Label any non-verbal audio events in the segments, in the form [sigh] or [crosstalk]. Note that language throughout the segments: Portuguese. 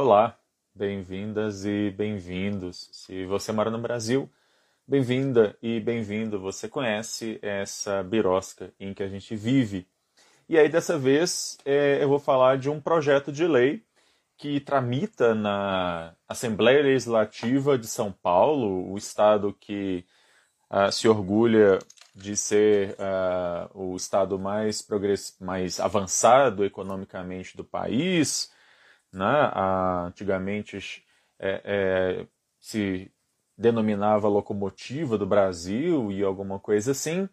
Olá, bem-vindas e bem-vindos. Se você mora no Brasil, bem-vinda e bem-vindo. Você conhece essa birosca em que a gente vive. E aí, dessa vez, é, eu vou falar de um projeto de lei que tramita na Assembleia Legislativa de São Paulo, o estado que uh, se orgulha de ser uh, o estado mais, mais avançado economicamente do país né? antigamente é, é, se denominava locomotiva do Brasil e alguma coisa assim,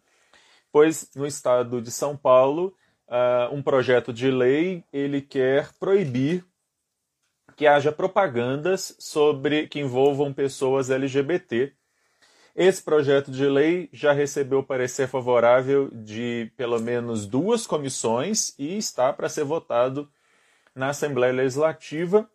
pois no estado de São Paulo uh, um projeto de lei ele quer proibir que haja propagandas sobre que envolvam pessoas LGBT. Esse projeto de lei já recebeu parecer favorável de pelo menos duas comissões e está para ser votado na Assembleia Legislativa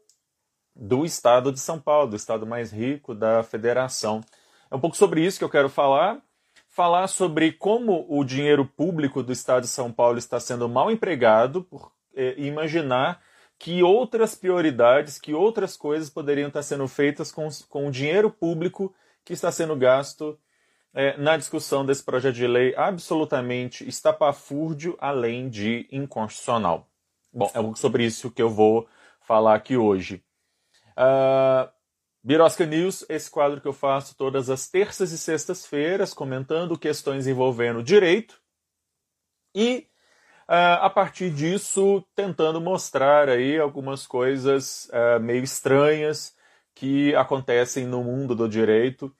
do Estado de São Paulo, do estado mais rico da federação. É um pouco sobre isso que eu quero falar. Falar sobre como o dinheiro público do Estado de São Paulo está sendo mal empregado por, eh, imaginar que outras prioridades, que outras coisas poderiam estar sendo feitas com, com o dinheiro público que está sendo gasto eh, na discussão desse projeto de lei absolutamente estapafúrdio, além de inconstitucional. Bom, é sobre isso que eu vou falar aqui hoje. Uh, Birosca News, esse quadro que eu faço todas as terças e sextas-feiras, comentando questões envolvendo direito e, uh, a partir disso, tentando mostrar aí algumas coisas uh, meio estranhas que acontecem no mundo do direito,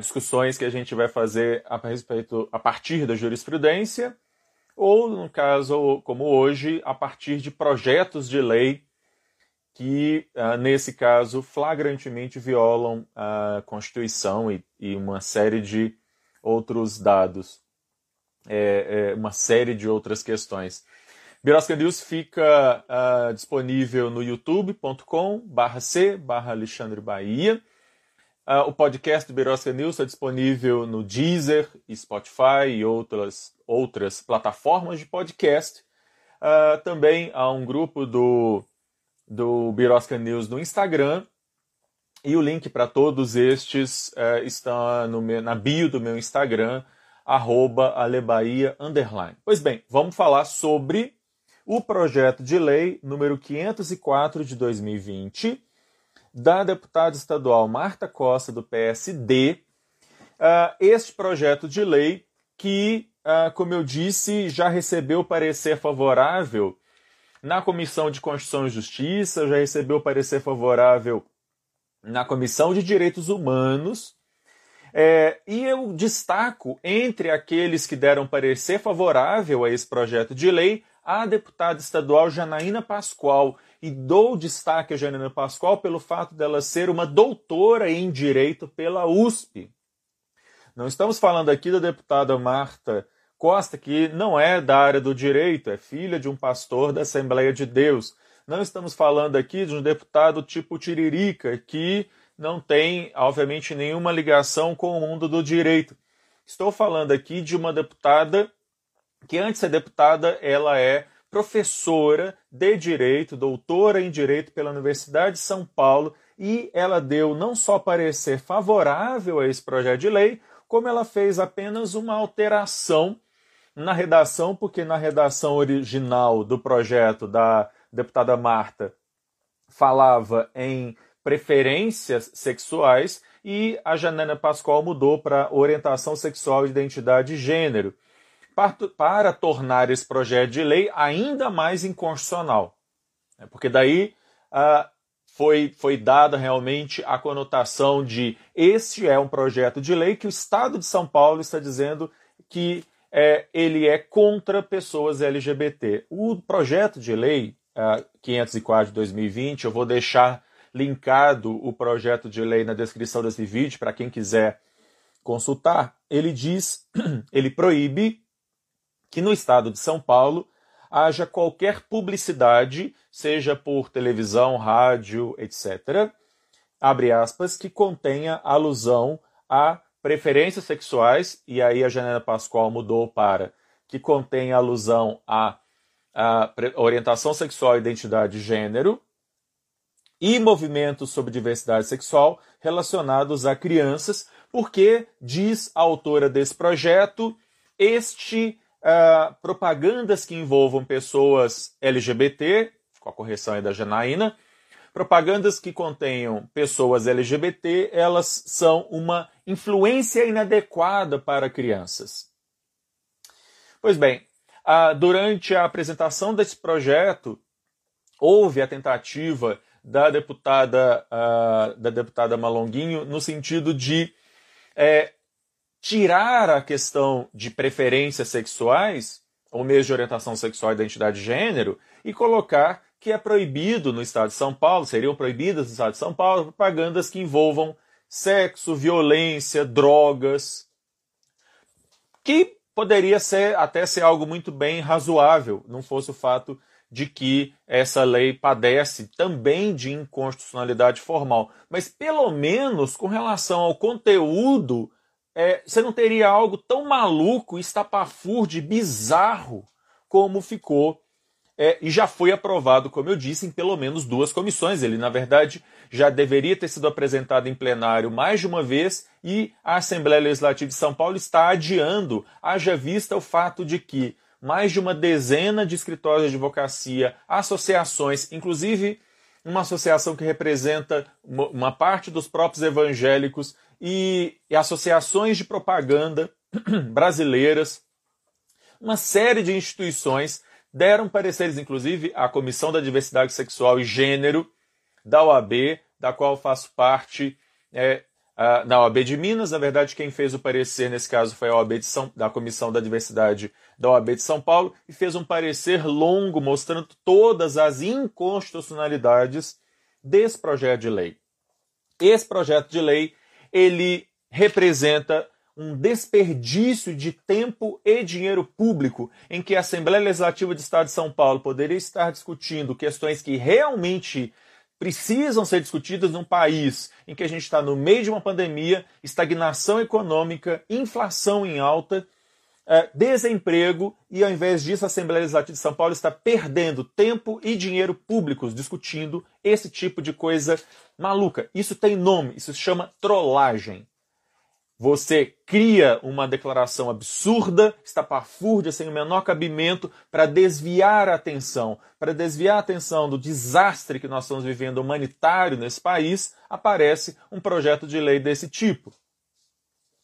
discussões que a gente vai fazer a respeito a partir da jurisprudência ou, no caso como hoje, a partir de projetos de lei que, uh, nesse caso, flagrantemente violam a Constituição e, e uma série de outros dados, é, é, uma série de outras questões. Birosca News fica uh, disponível no youtube.com barra c barra Alexandre Bahia. Uh, o podcast do Birosca News está disponível no Deezer, Spotify e outras, outras plataformas de podcast. Uh, também há um grupo do, do Birosca News no Instagram. E o link para todos estes uh, está no meu, na bio do meu Instagram, arroba alebaia. Pois bem, vamos falar sobre o projeto de lei número 504 de 2020, da deputada estadual Marta Costa, do PSD, uh, este projeto de lei que, uh, como eu disse, já recebeu parecer favorável na Comissão de Constituição e Justiça, já recebeu parecer favorável na Comissão de Direitos Humanos. É, e eu destaco entre aqueles que deram parecer favorável a esse projeto de lei a deputada estadual Janaína Pascoal, e dou destaque a Janina Pascoal pelo fato dela ser uma doutora em direito pela USP. Não estamos falando aqui da deputada Marta Costa, que não é da área do direito, é filha de um pastor da Assembleia de Deus. Não estamos falando aqui de um deputado tipo Tiririca, que não tem, obviamente, nenhuma ligação com o mundo do direito. Estou falando aqui de uma deputada que, antes de ser deputada, ela é professora de direito, doutora em direito pela Universidade de São Paulo, e ela deu não só parecer favorável a esse projeto de lei, como ela fez apenas uma alteração na redação, porque na redação original do projeto da deputada Marta falava em preferências sexuais e a Janana Pascoal mudou para orientação sexual e identidade de gênero para tornar esse projeto de lei ainda mais inconstitucional. Né? Porque daí uh, foi, foi dada realmente a conotação de este é um projeto de lei que o Estado de São Paulo está dizendo que é, ele é contra pessoas LGBT. O projeto de lei uh, 504 de 2020, eu vou deixar linkado o projeto de lei na descrição desse vídeo para quem quiser consultar. Ele diz, [clears throat] ele proíbe que no estado de São Paulo haja qualquer publicidade, seja por televisão, rádio, etc., abre aspas, que contenha alusão a preferências sexuais, e aí a Janela Pascoal mudou para que contém alusão à, à orientação sexual identidade de gênero, e movimentos sobre diversidade sexual relacionados a crianças, porque, diz a autora desse projeto, este uh, propagandas que envolvam pessoas LGBT, com a correção aí da Janaína, propagandas que contenham pessoas LGBT, elas são uma influência inadequada para crianças. Pois bem, uh, durante a apresentação desse projeto, houve a tentativa da deputada, uh, da deputada Malonguinho no sentido de é, tirar a questão de preferências sexuais, ou mesmo de orientação sexual e identidade de gênero, e colocar que é proibido no estado de São Paulo, seriam proibidas no estado de São Paulo, propagandas que envolvam sexo, violência, drogas, que poderia ser até ser algo muito bem razoável, não fosse o fato de que essa lei padece também de inconstitucionalidade formal. Mas pelo menos com relação ao conteúdo é, você não teria algo tão maluco, estapafúrdio, bizarro como ficou é, e já foi aprovado, como eu disse, em pelo menos duas comissões. Ele, na verdade, já deveria ter sido apresentado em plenário mais de uma vez e a Assembleia Legislativa de São Paulo está adiando, haja vista o fato de que mais de uma dezena de escritórios de advocacia, associações, inclusive uma associação que representa uma parte dos próprios evangélicos, e, e associações de propaganda [clears throat] brasileiras, uma série de instituições deram pareceres, inclusive, à Comissão da Diversidade Sexual e Gênero da OAB, da qual faço parte, é, a, na OAB de Minas. Na verdade, quem fez o parecer nesse caso foi a OAB de São, da Comissão da Diversidade da OAB de São Paulo e fez um parecer longo mostrando todas as inconstitucionalidades desse projeto de lei. Esse projeto de lei ele representa um desperdício de tempo e dinheiro público em que a Assembleia Legislativa do Estado de São Paulo poderia estar discutindo questões que realmente precisam ser discutidas num país em que a gente está no meio de uma pandemia, estagnação econômica, inflação em alta, é, desemprego, e ao invés disso a Assembleia Legislativa de São Paulo está perdendo tempo e dinheiro públicos discutindo esse tipo de coisa maluca. Isso tem nome, isso se chama trollagem. Você cria uma declaração absurda, estapafúrdia, sem o menor cabimento, para desviar a atenção. Para desviar a atenção do desastre que nós estamos vivendo humanitário nesse país, aparece um projeto de lei desse tipo.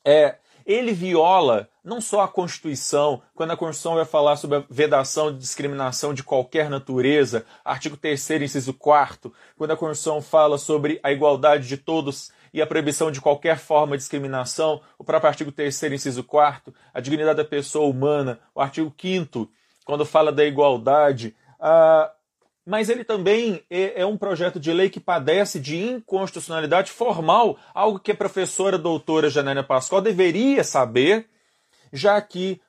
É, ele viola não só a Constituição, quando a Constituição vai falar sobre a vedação de discriminação de qualquer natureza, artigo 3 inciso 4 quando a Constituição fala sobre a igualdade de todos e a proibição de qualquer forma de discriminação, o próprio artigo 3 inciso 4 a dignidade da pessoa humana, o artigo 5 quando fala da igualdade, a, mas ele também é, é, um projeto de lei que padece de inconstitucionalidade formal, algo que a professora doutora Janaina Pascoal deveria saber, já que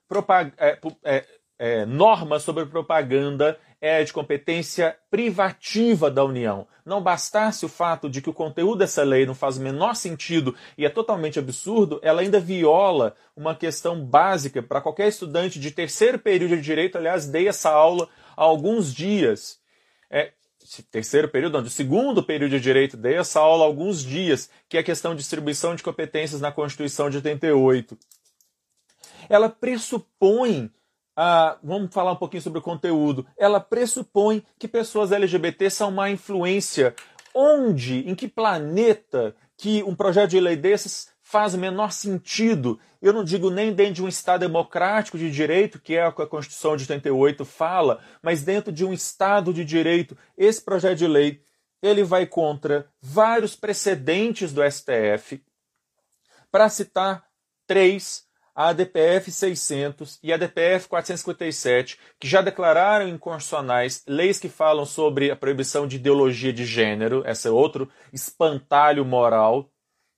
é, é, é, norma sobre propaganda é de competência privativa da União. Não bastasse o fato de que o conteúdo dessa lei não faz o menor sentido e é totalmente absurdo, ela ainda viola uma questão básica para qualquer estudante de terceiro período de direito. Aliás, dei essa aula há alguns dias é, terceiro período, não, de segundo período de direito, dei essa aula há alguns dias, que é a questão de distribuição de competências na Constituição de 88. Ela pressupõe, ah, vamos falar um pouquinho sobre o conteúdo, ela pressupõe que pessoas LGBT são uma influência. Onde, em que planeta que um projeto de lei desses faz o menor sentido. Eu não digo nem dentro de um Estado democrático de direito, que é o que a Constituição de 88 fala, mas dentro de um Estado de direito. Esse projeto de lei ele vai contra vários precedentes do STF, para citar três, a ADPF 600 e a ADPF 457, que já declararam inconstitucionais leis que falam sobre a proibição de ideologia de gênero, esse é outro espantalho moral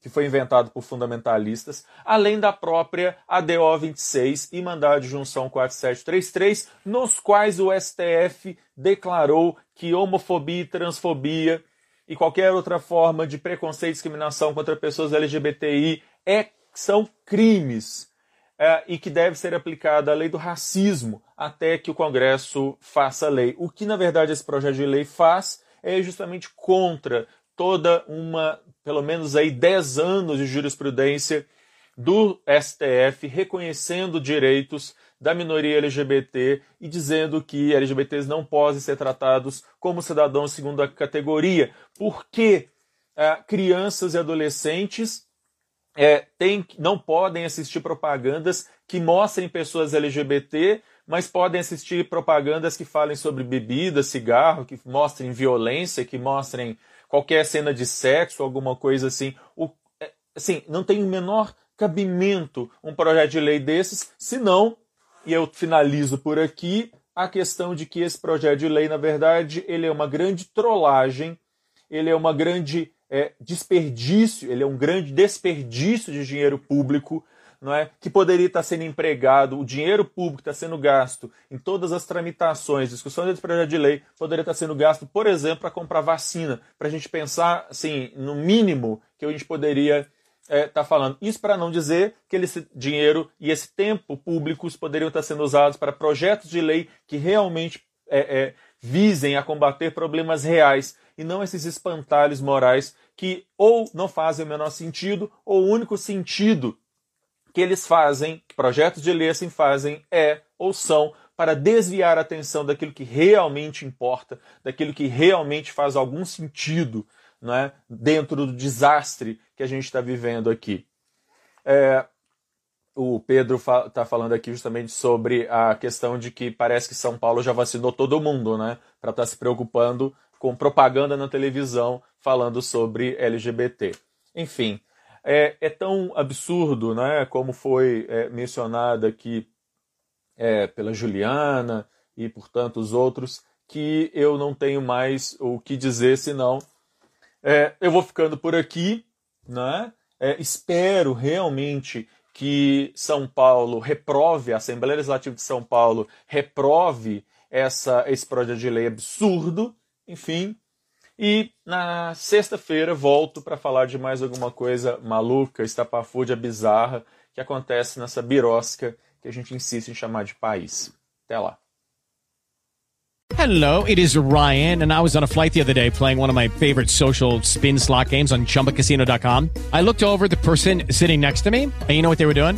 que foi inventado por fundamentalistas, além da própria ADO 26 e mandado de junção 4733, nos quais o STF declarou que homofobia e transfobia e qualquer outra forma de preconceito e discriminação contra pessoas LGBTI é, são crimes é, e que deve ser aplicada a lei do racismo até que o Congresso faça lei. O que, na verdade, esse projeto de lei faz é justamente contra toda uma, pelo menos aí 10 anos de jurisprudência do STF reconhecendo direitos da minoria LGBT e dizendo que LGBTs não podem ser tratados como cidadãos segunda categoria, porque é, crianças e adolescentes é, tem, não podem assistir propagandas que mostrem pessoas LGBT, mas podem assistir propagandas que falem sobre bebida, cigarro, que mostrem violência, que mostrem qualquer cena de sexo, alguma coisa assim. O, é, assim, não tem o menor cabimento um projeto de lei desses, senão, e eu finalizo por aqui, a questão de que esse projeto de lei, na verdade, ele é uma grande trollagem, ele é uma grande é, desperdício, ele é um grande desperdício de dinheiro público, não é? que poderia estar sendo empregado, o dinheiro público está sendo gasto em todas as tramitações, discussões desse projeto de lei, poderia estar sendo gasto, por exemplo, para comprar vacina, para a gente pensar, assim, no mínimo que a gente poderia estar é, tá falando. Isso para não dizer que esse dinheiro e esse tempo públicos poderiam estar sendo usados para projetos de lei que realmente é, é, visem a combater problemas reais e não esses espantalhos morais que ou não fazem o menor sentido, ou o único sentido que eles fazem, que projetos de lei assim fazem, é ou são para desviar a atenção daquilo que realmente importa, daquilo que realmente faz algum sentido não é? dentro do desastre que a gente está vivendo aqui. É, o Pedro está falando aqui justamente sobre a questão de que parece que São Paulo já vacinou todo mundo, né? Para estar tá se preocupando com propaganda na televisão falando sobre LGBT. Enfim, é, é tão absurdo, né, como foi é, mencionado aqui é, pela Juliana e por tantos outros, que eu não tenho mais o que dizer senão é, eu vou ficando por aqui, né? É, espero realmente que São Paulo reprove, a Assembleia Legislativa de São Paulo reprove essa, esse projeto de lei absurdo, enfim. E na sexta-feira volto para falar de mais alguma coisa maluca, estapafúrdia, bizarra que acontece nessa birosca que a gente insiste em chamar de país. Até lá. Hello, it is Ryan, and I was on a flight the other day playing one of my favorite social spin slot games on chumbacasino.com. I looked over the person sitting next to me, and you know what they were doing?